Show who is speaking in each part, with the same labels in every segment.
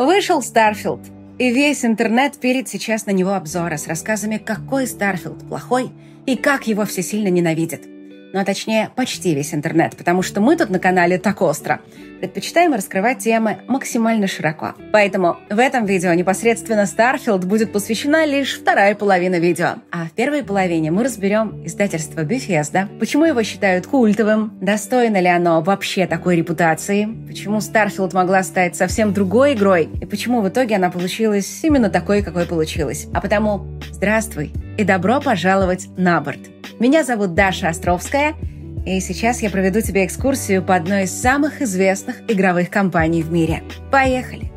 Speaker 1: Вышел Starfield, и весь интернет пилит сейчас на него обзоры с рассказами, какой Starfield плохой и как его все сильно ненавидят. Ну а точнее, почти весь интернет, потому что мы тут на канале «Так остро» предпочитаем раскрывать темы максимально широко. Поэтому в этом видео непосредственно Starfield будет посвящена лишь вторая половина видео. А в первой половине мы разберем издательство Bethesda, почему его считают культовым, достойно ли оно вообще такой репутации, почему Starfield могла стать совсем другой игрой, и почему в итоге она получилась именно такой, какой получилась. А потому здравствуй и добро пожаловать на борт. Меня зовут Даша Островская, и сейчас я проведу тебе экскурсию по одной из самых известных игровых компаний в мире. Поехали!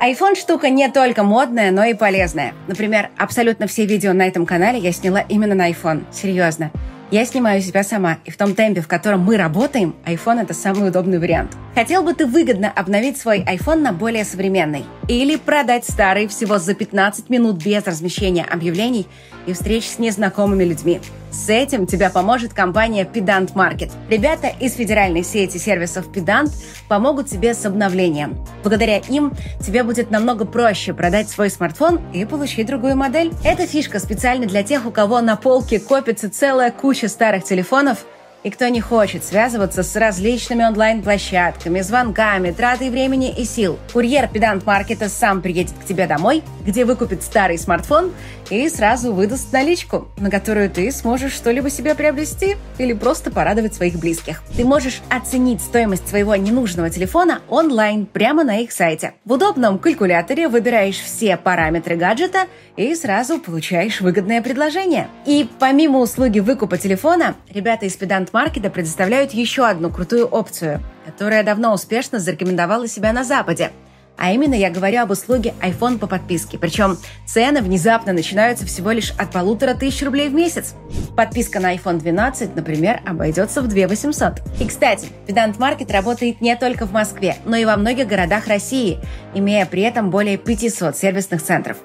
Speaker 1: iPhone штука не только модная, но и полезная. Например, абсолютно все видео на этом канале я сняла именно на iPhone. Серьезно. Я снимаю себя сама, и в том темпе, в котором мы работаем, iPhone — это самый удобный вариант. Хотел бы ты выгодно обновить свой iPhone на более современный? Или продать старый всего за 15 минут без размещения объявлений и встреч с незнакомыми людьми? С этим тебя поможет компания Pedant Market. Ребята из федеральной сети сервисов Pedant помогут тебе с обновлением. Благодаря им тебе будет намного проще продать свой смартфон и получить другую модель. Эта фишка специально для тех, у кого на полке копится целая куча старых телефонов – и кто не хочет связываться с различными онлайн-площадками, звонками, тратой времени и сил, курьер педант маркета сам приедет к тебе домой, где выкупит старый смартфон и сразу выдаст наличку, на которую ты сможешь что-либо себе приобрести или просто порадовать своих близких. Ты можешь оценить стоимость своего ненужного телефона онлайн прямо на их сайте. В удобном калькуляторе выбираешь все параметры гаджета и сразу получаешь выгодное предложение. И помимо услуги выкупа телефона, ребята из Pedant Market предоставляют еще одну крутую опцию, которая давно успешно зарекомендовала себя на Западе – а именно я говорю об услуге iPhone по подписке. Причем цены внезапно начинаются всего лишь от полутора тысяч рублей в месяц. Подписка на iPhone 12, например, обойдется в 2 800. И, кстати, Pedant Market работает не только в Москве, но и во многих городах России, имея при этом более 500 сервисных центров.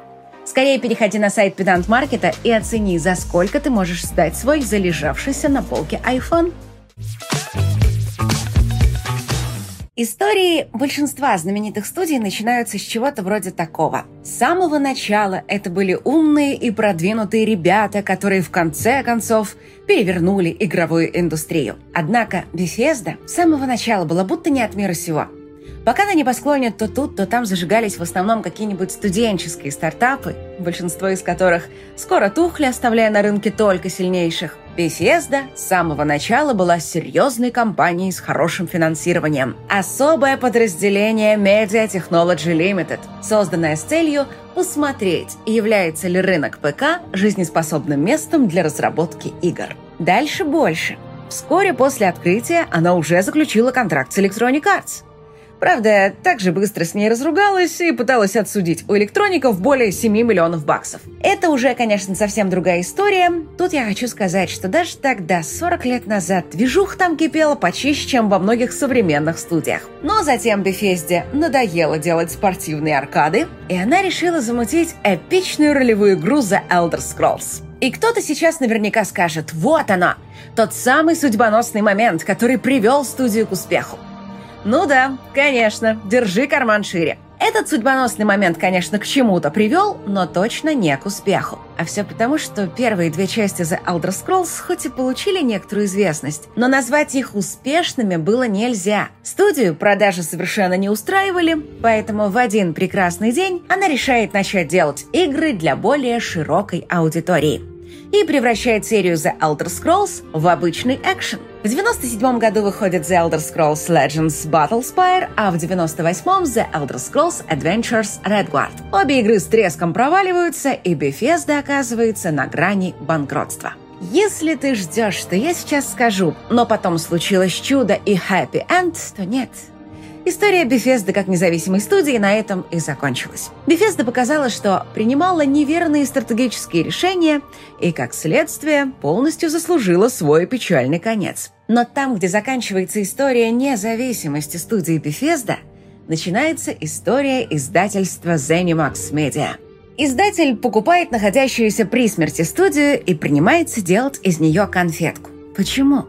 Speaker 1: Скорее переходи на сайт Pedant Market и оцени, за сколько ты можешь сдать свой залежавшийся на полке iPhone. Истории большинства знаменитых студий начинаются с чего-то вроде такого. С самого начала это были умные и продвинутые ребята, которые в конце концов перевернули игровую индустрию. Однако Bethesda с самого начала была будто не от мира сего. Пока на небосклоне то тут, то там зажигались в основном какие-нибудь студенческие стартапы, большинство из которых скоро тухли, оставляя на рынке только сильнейших. Bethesda с самого начала была серьезной компанией с хорошим финансированием. Особое подразделение Media Technology Limited, созданное с целью посмотреть, является ли рынок ПК жизнеспособным местом для разработки игр. Дальше больше. Вскоре после открытия она уже заключила контракт с Electronic Arts – Правда, так же быстро с ней разругалась и пыталась отсудить у электроников более 7 миллионов баксов. Это уже, конечно, совсем другая история. Тут я хочу сказать, что даже тогда, 40 лет назад, движух там кипела почище, чем во многих современных студиях. Но затем Bethesda надоело делать спортивные аркады, и она решила замутить эпичную ролевую игру The Elder Scrolls. И кто-то сейчас наверняка скажет, вот она, тот самый судьбоносный момент, который привел студию к успеху. Ну да, конечно, держи карман шире. Этот судьбоносный момент, конечно, к чему-то привел, но точно не к успеху. А все потому, что первые две части The Elder Scrolls хоть и получили некоторую известность, но назвать их успешными было нельзя. Студию продажи совершенно не устраивали, поэтому в один прекрасный день она решает начать делать игры для более широкой аудитории и превращает серию The Elder Scrolls в обычный экшен. В 97 году выходит The Elder Scrolls Legends Battlespire, а в 98-м The Elder Scrolls Adventures Redguard. Обе игры с треском проваливаются, и Bethesda оказывается на грани банкротства. Если ты ждешь, что я сейчас скажу, но потом случилось чудо и happy end, то нет – История Bethesda как независимой студии на этом и закончилась. Bethesda показала, что принимала неверные стратегические решения и, как следствие, полностью заслужила свой печальный конец. Но там, где заканчивается история независимости студии Bethesda, начинается история издательства ZeniMax Media. Издатель покупает находящуюся при смерти студию и принимается делать из нее конфетку. Почему?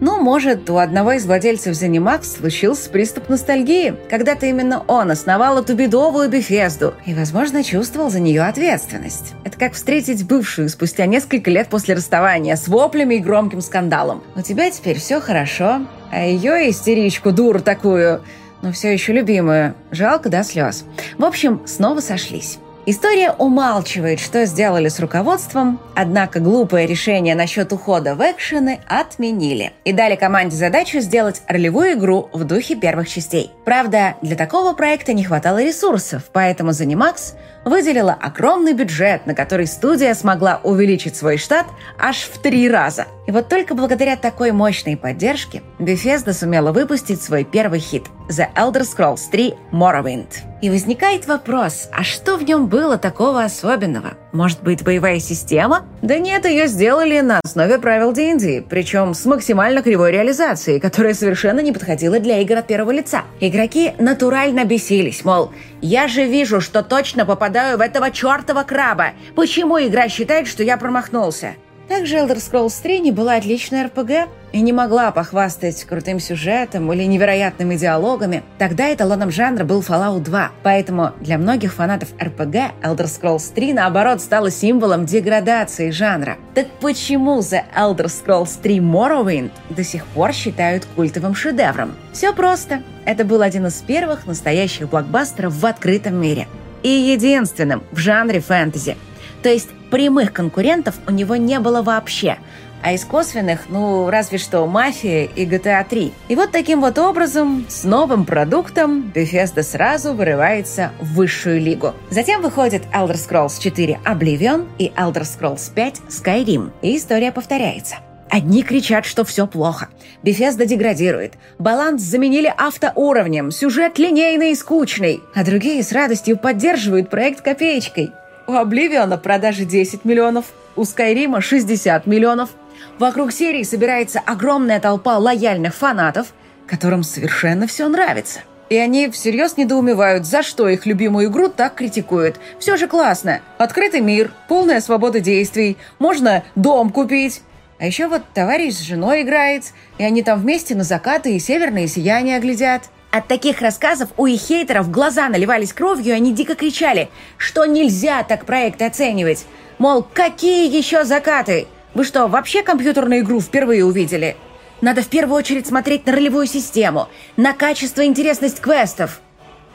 Speaker 1: Ну, может, у одного из владельцев ZeniMax случился приступ ностальгии. Когда-то именно он основал эту бедовую Бефезду и, возможно, чувствовал за нее ответственность. Это как встретить бывшую спустя несколько лет после расставания с воплями и громким скандалом. У тебя теперь все хорошо, а ее истеричку, дуру такую, но все еще любимую, жалко до слез. В общем, снова сошлись. История умалчивает, что сделали с руководством, однако глупое решение насчет ухода в экшены отменили и дали команде задачу сделать ролевую игру в духе первых частей. Правда, для такого проекта не хватало ресурсов, поэтому ZeniMax выделила огромный бюджет, на который студия смогла увеличить свой штат аж в три раза. И вот только благодаря такой мощной поддержке Bethesda сумела выпустить свой первый хит – The Elder Scrolls 3 Morrowind. И возникает вопрос, а что в нем было такого особенного? Может быть, боевая система? Да нет, ее сделали на основе правил D&D, причем с максимально кривой реализацией, которая совершенно не подходила для игр от первого лица. Игроки натурально бесились, мол, я же вижу, что точно попадаю в этого чертова краба. Почему игра считает, что я промахнулся? Также Elder Scrolls 3 не была отличной RPG и не могла похвастать крутым сюжетом или невероятными диалогами. Тогда эталоном жанра был Fallout 2, поэтому для многих фанатов RPG Elder Scrolls 3 наоборот стала символом деградации жанра. Так почему The Elder Scrolls 3 Morrowind до сих пор считают культовым шедевром? Все просто. Это был один из первых настоящих блокбастеров в открытом мире. И единственным в жанре фэнтези – то есть прямых конкурентов у него не было вообще. А из косвенных, ну, разве что «Мафия» и GTA 3. И вот таким вот образом, с новым продуктом, Bethesda сразу вырывается в высшую лигу. Затем выходит Elder Scrolls 4 Oblivion и Elder Scrolls 5 Skyrim. И история повторяется. Одни кричат, что все плохо. Bethesda деградирует. Баланс заменили автоуровнем, сюжет линейный и скучный. А другие с радостью поддерживают проект копеечкой. У Обливиона продажи 10 миллионов, у Скайрима 60 миллионов. Вокруг серии собирается огромная толпа лояльных фанатов, которым совершенно все нравится. И они всерьез недоумевают, за что их любимую игру так критикуют. Все же классно. Открытый мир, полная свобода действий, можно дом купить. А еще вот товарищ с женой играет, и они там вместе на закаты и северные сияния глядят. От таких рассказов у их хейтеров глаза наливались кровью, и они дико кричали, что нельзя так проект оценивать. Мол, какие еще закаты? Вы что, вообще компьютерную игру впервые увидели? Надо в первую очередь смотреть на ролевую систему, на качество и интересность квестов.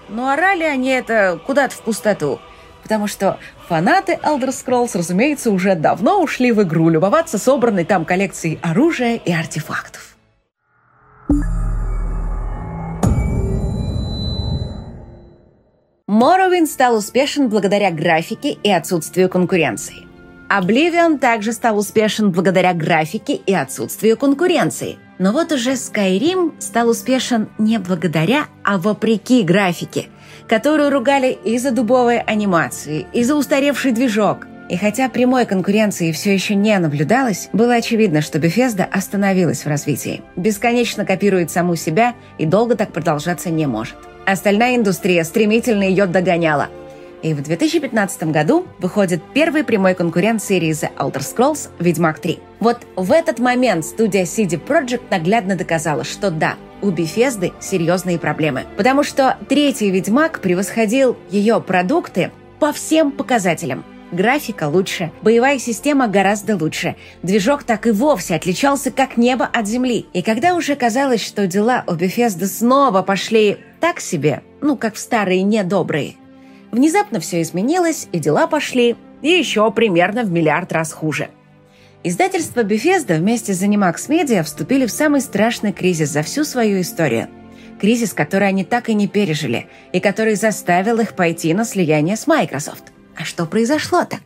Speaker 1: Ну, орали они это куда-то в пустоту. Потому что фанаты Elder Scrolls, разумеется, уже давно ушли в игру любоваться собранной там коллекцией оружия и артефактов. Morrowind стал успешен благодаря графике и отсутствию конкуренции. Oblivion также стал успешен благодаря графике и отсутствию конкуренции. Но вот уже Skyrim стал успешен не благодаря, а вопреки графике, которую ругали и за дубовые анимации, и за устаревший движок. И хотя прямой конкуренции все еще не наблюдалось, было очевидно, что Bethesda остановилась в развитии. Бесконечно копирует саму себя и долго так продолжаться не может. Остальная индустрия стремительно ее догоняла. И в 2015 году выходит первый прямой конкурент серии The Elder Scrolls «Ведьмак 3». Вот в этот момент студия CD Projekt наглядно доказала, что да, у Bethesda серьезные проблемы. Потому что третий «Ведьмак» превосходил ее продукты по всем показателям – Графика лучше, боевая система гораздо лучше. Движок так и вовсе отличался как небо от земли. И когда уже казалось, что дела у Bethesda снова пошли так себе, ну, как в старые недобрые, внезапно все изменилось, и дела пошли еще примерно в миллиард раз хуже. Издательство Bethesda вместе с ZeniMax Media вступили в самый страшный кризис за всю свою историю. Кризис, который они так и не пережили, и который заставил их пойти на слияние с Microsoft. А что произошло-то?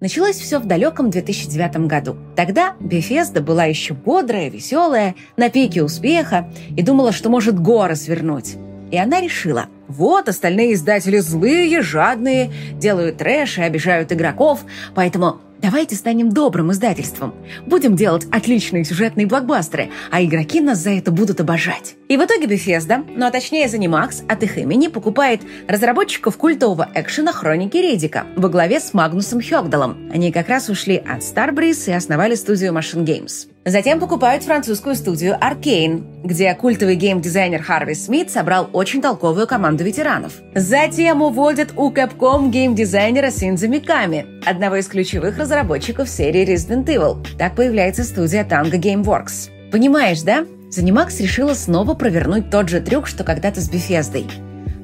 Speaker 1: Началось все в далеком 2009 году. Тогда Бефезда была еще бодрая, веселая, на пике успеха и думала, что может горы свернуть. И она решила, Вот остальные издатели злые, жадные, делают трэш и обижают игроков, поэтому Давайте станем добрым издательством. Будем делать отличные сюжетные блокбастеры, а игроки нас за это будут обожать. И в итоге Bethesda, ну а точнее ZeniMax, от их имени покупает разработчиков культового экшена «Хроники Редика» во главе с Магнусом Хёгдалом. Они как раз ушли от Starbreeze и основали студию Machine Games. Затем покупают французскую студию Arcane, где культовый геймдизайнер Харви Смит собрал очень толковую команду ветеранов. Затем уводят у Capcom геймдизайнера Синза Миками, одного из ключевых разработчиков серии Resident Evil. Так появляется студия Tango Gameworks. Понимаешь, да? Занимакс решила снова провернуть тот же трюк, что когда-то с Бефездой.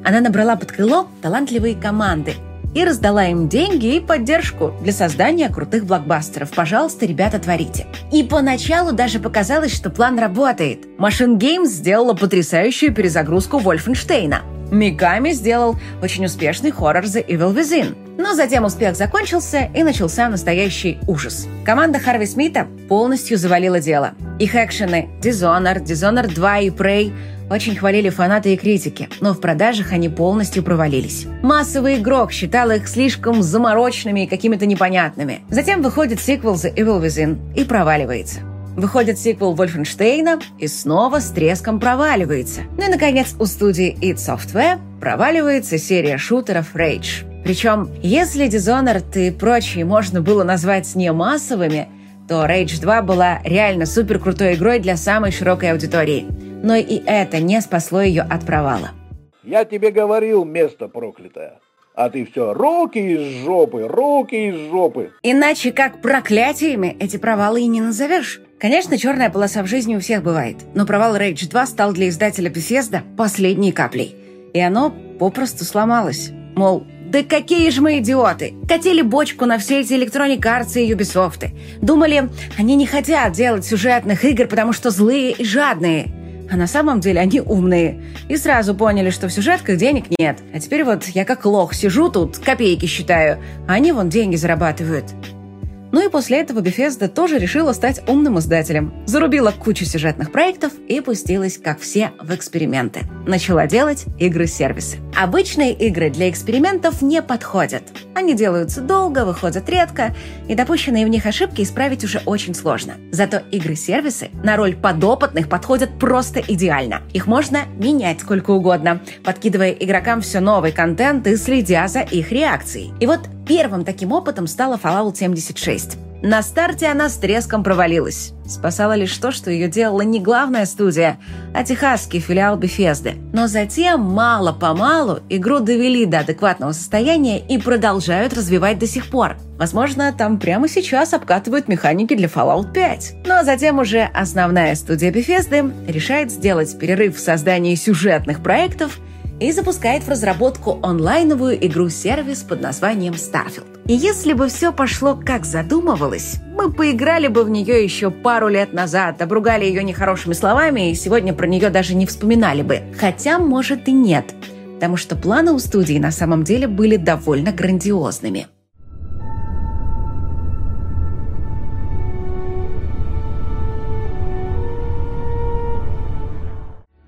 Speaker 1: Она набрала под крыло талантливые команды – и раздала им деньги и поддержку для создания крутых блокбастеров. Пожалуйста, ребята, творите. И поначалу даже показалось, что план работает. Machine Games сделала потрясающую перезагрузку Вольфенштейна. Миками сделал очень успешный хоррор The Evil Within. Но затем успех закончился, и начался настоящий ужас. Команда Харви Смита полностью завалила дело. Их экшены Dishonored, Dishonored 2 и Prey очень хвалили фанаты и критики, но в продажах они полностью провалились. Массовый игрок считал их слишком замороченными и какими-то непонятными. Затем выходит сиквел The Evil Within и проваливается. Выходит сиквел Вольфенштейна и снова с треском проваливается. Ну и, наконец, у студии id Software проваливается серия шутеров Rage. Причем, если Dishonored и прочие можно было назвать не массовыми, то Rage 2 была реально супер крутой игрой для самой широкой аудитории – но и это не спасло ее от провала.
Speaker 2: «Я тебе говорил, место проклятое!» А ты все руки из жопы, руки из жопы.
Speaker 1: Иначе как проклятиями эти провалы и не назовешь. Конечно, черная полоса в жизни у всех бывает, но провал Rage 2 стал для издателя Bethesda последней каплей. И оно попросту сломалось. Мол, да какие же мы идиоты! Катили бочку на все эти Electronic Arts и Ubisoft. Думали, они не хотят делать сюжетных игр, потому что злые и жадные. А на самом деле они умные. И сразу поняли, что в сюжетках денег нет. А теперь вот я как лох сижу тут, копейки считаю, а они вон деньги зарабатывают. Ну и после этого Bethesda тоже решила стать умным издателем. Зарубила кучу сюжетных проектов и пустилась, как все, в эксперименты. Начала делать игры-сервисы. Обычные игры для экспериментов не подходят. Они делаются долго, выходят редко, и допущенные в них ошибки исправить уже очень сложно. Зато игры-сервисы на роль подопытных подходят просто идеально. Их можно менять сколько угодно, подкидывая игрокам все новый контент и следя за их реакцией. И вот Первым таким опытом стала Fallout 76. На старте она с треском провалилась. Спасало лишь то, что ее делала не главная студия, а техасский филиал Bethesda. Но затем, мало-помалу, игру довели до адекватного состояния и продолжают развивать до сих пор. Возможно, там прямо сейчас обкатывают механики для Fallout 5. Но затем уже основная студия Bethesda решает сделать перерыв в создании сюжетных проектов – и запускает в разработку онлайновую игру-сервис под названием Starfield. И если бы все пошло как задумывалось, мы поиграли бы в нее еще пару лет назад, обругали ее нехорошими словами и сегодня про нее даже не вспоминали бы. Хотя, может, и нет, потому что планы у студии на самом деле были довольно грандиозными.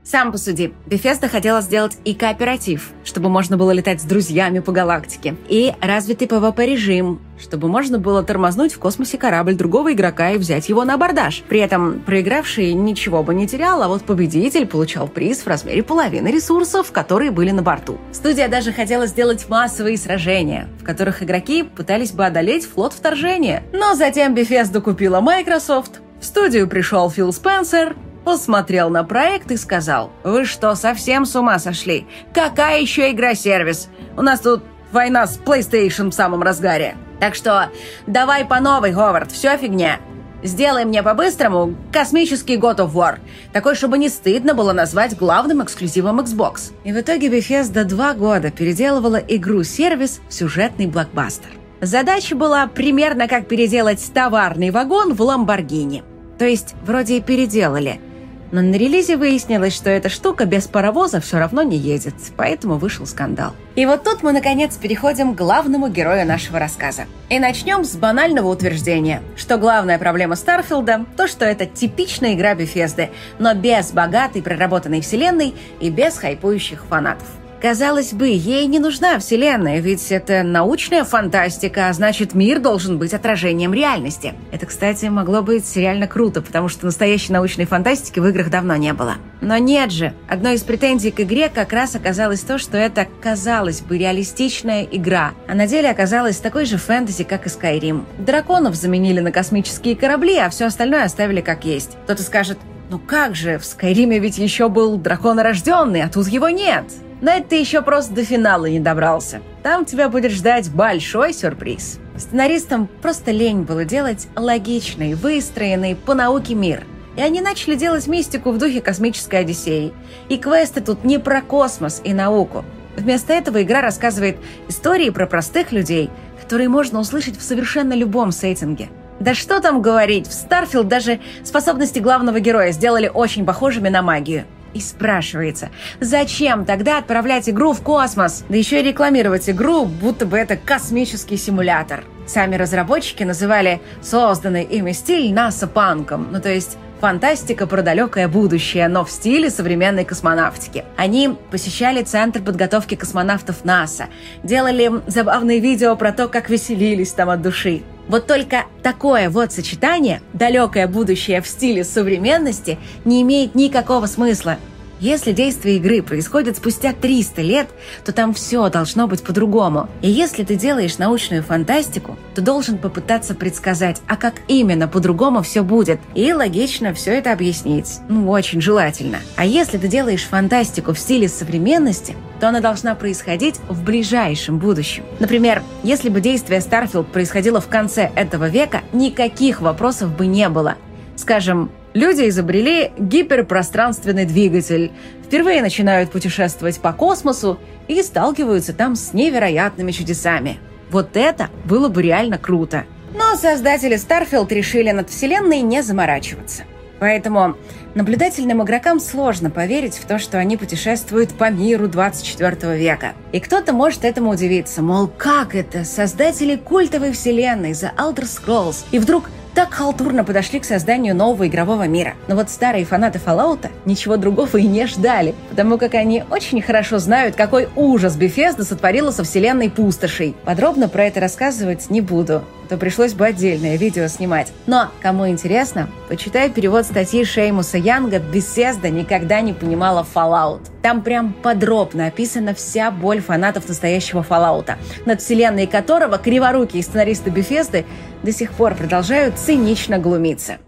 Speaker 1: Сам посуди, Bethesda хотела сделать и кооператив, чтобы можно было летать с друзьями по галактике, и развитый PvP-режим, чтобы можно было тормознуть в космосе корабль другого игрока и взять его на абордаж. При этом проигравший ничего бы не терял, а вот победитель получал приз в размере половины ресурсов, которые были на борту. Студия даже хотела сделать массовые сражения, в которых игроки пытались бы одолеть флот вторжения. Но затем Bethesda купила Microsoft, в студию пришел Фил Спенсер, посмотрел на проект и сказал, «Вы что, совсем с ума сошли? Какая еще игра-сервис? У нас тут война с PlayStation в самом разгаре. Так что давай по новой, Говард, все фигня. Сделай мне по-быстрому космический God of War. Такой, чтобы не стыдно было назвать главным эксклюзивом Xbox. И в итоге Bethesda два года переделывала игру-сервис в сюжетный блокбастер. Задача была примерно как переделать товарный вагон в Ламборгини. То есть, вроде и переделали – но на релизе выяснилось, что эта штука без паровоза все равно не едет, поэтому вышел скандал. И вот тут мы, наконец, переходим к главному герою нашего рассказа. И начнем с банального утверждения, что главная проблема Старфилда – то, что это типичная игра Бефезды, но без богатой проработанной вселенной и без хайпующих фанатов. Казалось бы, ей не нужна Вселенная, ведь это научная фантастика, а значит, мир должен быть отражением реальности. Это, кстати, могло быть реально круто, потому что настоящей научной фантастики в играх давно не было. Но нет же. Одной из претензий к игре как раз оказалось то, что это, казалось бы, реалистичная игра, а на деле оказалась такой же фэнтези, как и Skyrim. Драконов заменили на космические корабли, а все остальное оставили как есть. Кто-то скажет, ну как же, в Скайриме ведь еще был драконорожденный, а тут его нет. Но это ты еще просто до финала не добрался. Там тебя будет ждать большой сюрприз. Сценаристам просто лень было делать логичный, выстроенный по науке мир. И они начали делать мистику в духе космической Одиссеи. И квесты тут не про космос и науку. Вместо этого игра рассказывает истории про простых людей, которые можно услышать в совершенно любом сеттинге. Да что там говорить, в Starfield даже способности главного героя сделали очень похожими на магию. И спрашивается, зачем тогда отправлять игру в космос? Да еще и рекламировать игру, будто бы это космический симулятор. Сами разработчики называли созданный ими стиль НАСА-панком, ну то есть фантастика про далекое будущее, но в стиле современной космонавтики. Они посещали Центр подготовки космонавтов НАСА, делали забавные видео про то, как веселились там от души. Вот только такое вот сочетание, далекое будущее в стиле современности, не имеет никакого смысла. Если действие игры происходит спустя 300 лет, то там все должно быть по-другому. И если ты делаешь научную фантастику, то должен попытаться предсказать, а как именно по-другому все будет. И логично все это объяснить. Ну, очень желательно. А если ты делаешь фантастику в стиле современности, то она должна происходить в ближайшем будущем. Например, если бы действие Starfield происходило в конце этого века, никаких вопросов бы не было. Скажем, Люди изобрели гиперпространственный двигатель, впервые начинают путешествовать по космосу и сталкиваются там с невероятными чудесами. Вот это было бы реально круто. Но создатели Starfield решили над Вселенной не заморачиваться. Поэтому наблюдательным игрокам сложно поверить в то, что они путешествуют по миру 24 века. И кто-то может этому удивиться, мол, как это? Создатели культовой вселенной The Elder Scrolls. И вдруг так халтурно подошли к созданию нового игрового мира. Но вот старые фанаты Fallout ничего другого и не ждали, потому как они очень хорошо знают, какой ужас Bethesda сотворила со вселенной пустошей. Подробно про это рассказывать не буду, то пришлось бы отдельное видео снимать. Но, кому интересно, почитай перевод статьи Шеймуса Янга «Bethesda никогда не понимала Fallout». Там прям подробно описана вся боль фанатов настоящего Fallout, над вселенной которого криворукие сценаристы Bethesda до сих пор продолжают цинично глумиться.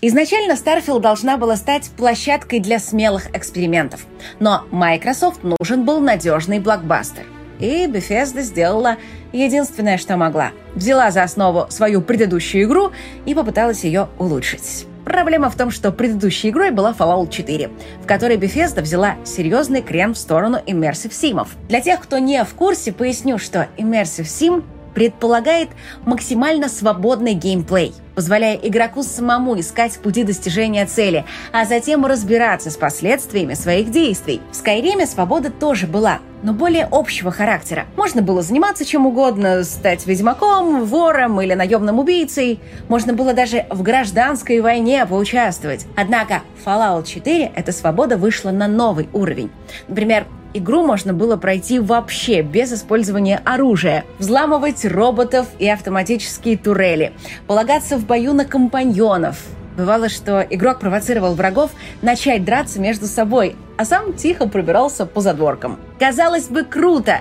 Speaker 1: Изначально Starfield должна была стать площадкой для смелых экспериментов. Но Microsoft нужен был надежный блокбастер. И Bethesda сделала единственное, что могла. Взяла за основу свою предыдущую игру и попыталась ее улучшить. Проблема в том, что предыдущей игрой была Fallout 4, в которой Bethesda взяла серьезный крен в сторону Immersive Simов. Для тех, кто не в курсе, поясню, что Immersive Sim предполагает максимально свободный геймплей, позволяя игроку самому искать пути достижения цели, а затем разбираться с последствиями своих действий. В Скайриме свобода тоже была, но более общего характера. Можно было заниматься чем угодно, стать ведьмаком, вором или наемным убийцей. Можно было даже в гражданской войне поучаствовать. Однако Fallout 4 эта свобода вышла на новый уровень. Например, Игру можно было пройти вообще без использования оружия, взламывать роботов и автоматические турели, полагаться в бою на компаньонов. Бывало, что игрок провоцировал врагов начать драться между собой, а сам тихо пробирался по задворкам. Казалось бы, круто!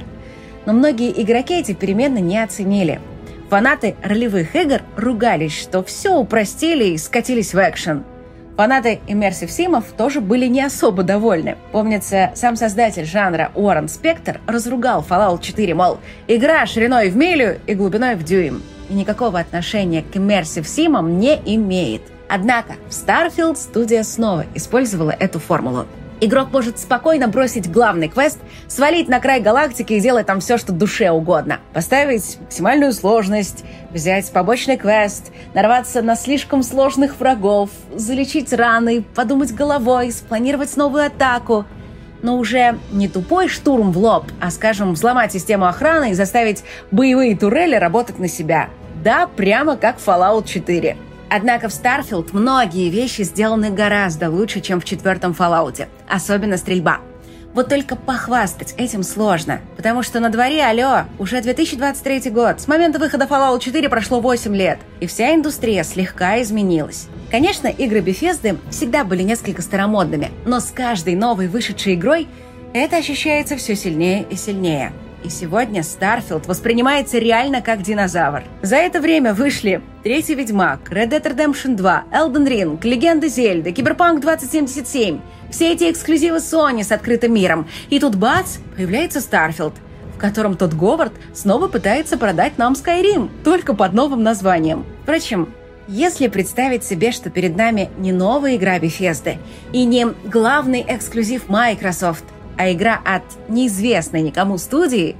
Speaker 1: Но многие игроки эти перемены не оценили. Фанаты ролевых игр ругались, что все упростили и скатились в экшен – Фанаты Immersive Симов тоже были не особо довольны. Помнится, сам создатель жанра Уоррен Спектр разругал Fallout 4, мол, игра шириной в милю и глубиной в дюйм. И никакого отношения к Immersive Симам не имеет. Однако в Starfield студия снова использовала эту формулу. Игрок может спокойно бросить главный квест, свалить на край галактики и делать там все, что душе угодно. Поставить максимальную сложность, взять побочный квест, нарваться на слишком сложных врагов, залечить раны, подумать головой, спланировать новую атаку. Но уже не тупой штурм в лоб, а, скажем, взломать систему охраны и заставить боевые турели работать на себя – Да, прямо как Fallout 4. Однако в Starfield многие вещи сделаны гораздо лучше, чем в четвертом Fallout, особенно стрельба. Вот только похвастать этим сложно, потому что на дворе, алло, уже 2023 год, с момента выхода Fallout 4 прошло 8 лет, и вся индустрия слегка изменилась. Конечно, игры Bethesda всегда были несколько старомодными, но с каждой новой вышедшей игрой это ощущается все сильнее и сильнее. И сегодня Starfield воспринимается реально как динозавр. За это время вышли Третий Ведьмак, Red Dead Redemption 2, Elden Ring, Легенда Зельды, Киберпанк 2077. Все эти эксклюзивы Sony с открытым миром. И тут бац, появляется Starfield, в котором тот Говард снова пытается продать нам Skyrim, только под новым названием. Впрочем, если представить себе, что перед нами не новая игра Bethesda и не главный эксклюзив Microsoft – а игра от неизвестной никому студии,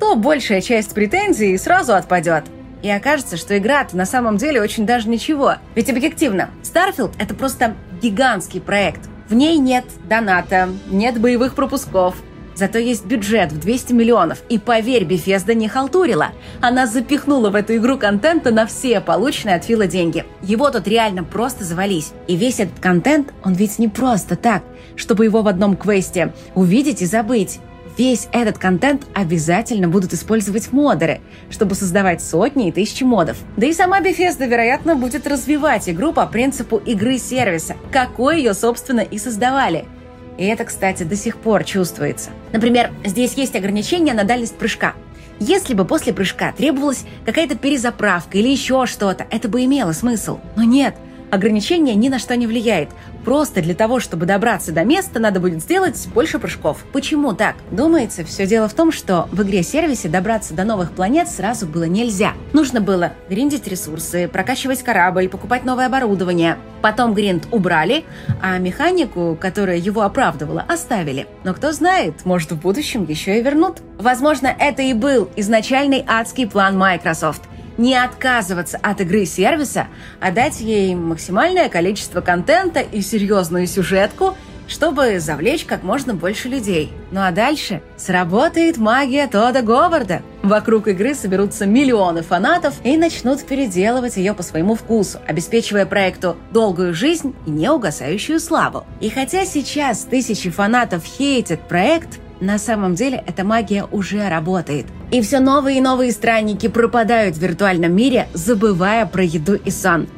Speaker 1: то большая часть претензий сразу отпадет. И окажется, что игра-то на самом деле очень даже ничего. Ведь объективно, Starfield — это просто гигантский проект. В ней нет доната, нет боевых пропусков, Зато есть бюджет в 200 миллионов. И поверь, Bethesda не халтурила. Она запихнула в эту игру контента на все полученные от Фила деньги. Его тут реально просто завались. И весь этот контент, он ведь не просто так, чтобы его в одном квесте увидеть и забыть. Весь этот контент обязательно будут использовать модеры, чтобы создавать сотни и тысячи модов. Да и сама Bethesda, вероятно, будет развивать игру по принципу игры-сервиса, какой ее, собственно, и создавали – и это, кстати, до сих пор чувствуется. Например, здесь есть ограничение на дальность прыжка. Если бы после прыжка требовалась какая-то перезаправка или еще что-то, это бы имело смысл. Но нет – Ограничение ни на что не влияет. Просто для того, чтобы добраться до места, надо будет сделать больше прыжков. Почему так? Думается, все дело в том, что в игре-сервисе добраться до новых планет сразу было нельзя. Нужно было гриндить ресурсы, прокачивать корабль, покупать новое оборудование. Потом гринд убрали, а механику, которая его оправдывала, оставили. Но кто знает, может в будущем еще и вернут. Возможно, это и был изначальный адский план Microsoft – не отказываться от игры сервиса, а дать ей максимальное количество контента и серьезную сюжетку, чтобы завлечь как можно больше людей. Ну а дальше сработает магия Тода Говарда. Вокруг игры соберутся миллионы фанатов и начнут переделывать ее по своему вкусу, обеспечивая проекту долгую жизнь и неугасающую славу. И хотя сейчас тысячи фанатов хейтят проект, на самом деле эта магия уже работает. И все новые и новые странники пропадают в виртуальном мире, забывая про еду и сон.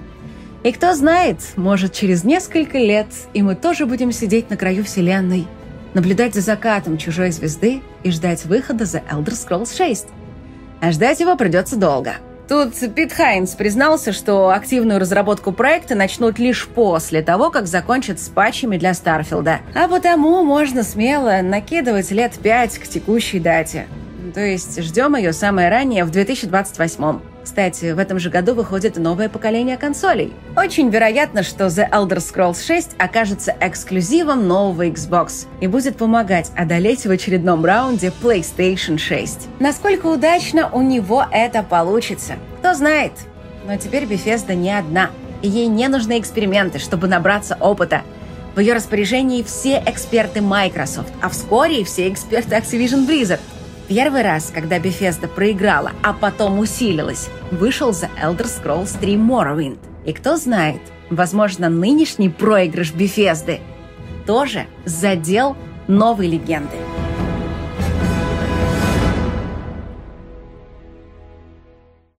Speaker 1: И кто знает, может через несколько лет и мы тоже будем сидеть на краю вселенной, наблюдать за закатом чужой звезды и ждать выхода за Elder Scrolls 6. А ждать его придется долго – Тут Пит Хайнс признался, что активную разработку проекта начнут лишь после того, как закончат с патчами для Старфилда. А потому можно смело накидывать лет пять к текущей дате. То есть ждем ее самое раннее в 2028. Кстати, в этом же году выходит новое поколение консолей. Очень вероятно, что The Elder Scrolls 6 окажется эксклюзивом нового Xbox и будет помогать одолеть в очередном раунде PlayStation 6. Насколько удачно у него это получится, кто знает. Но теперь Bethesda не одна, и ей не нужны эксперименты, чтобы набраться опыта. В ее распоряжении все эксперты Microsoft, а вскоре и все эксперты Activision Blizzard – Первый раз, когда Bethesda проиграла, а потом усилилась, вышел за Elder Scrolls 3 Morrowind. И кто знает, возможно, нынешний проигрыш Bethesda тоже задел новой легенды.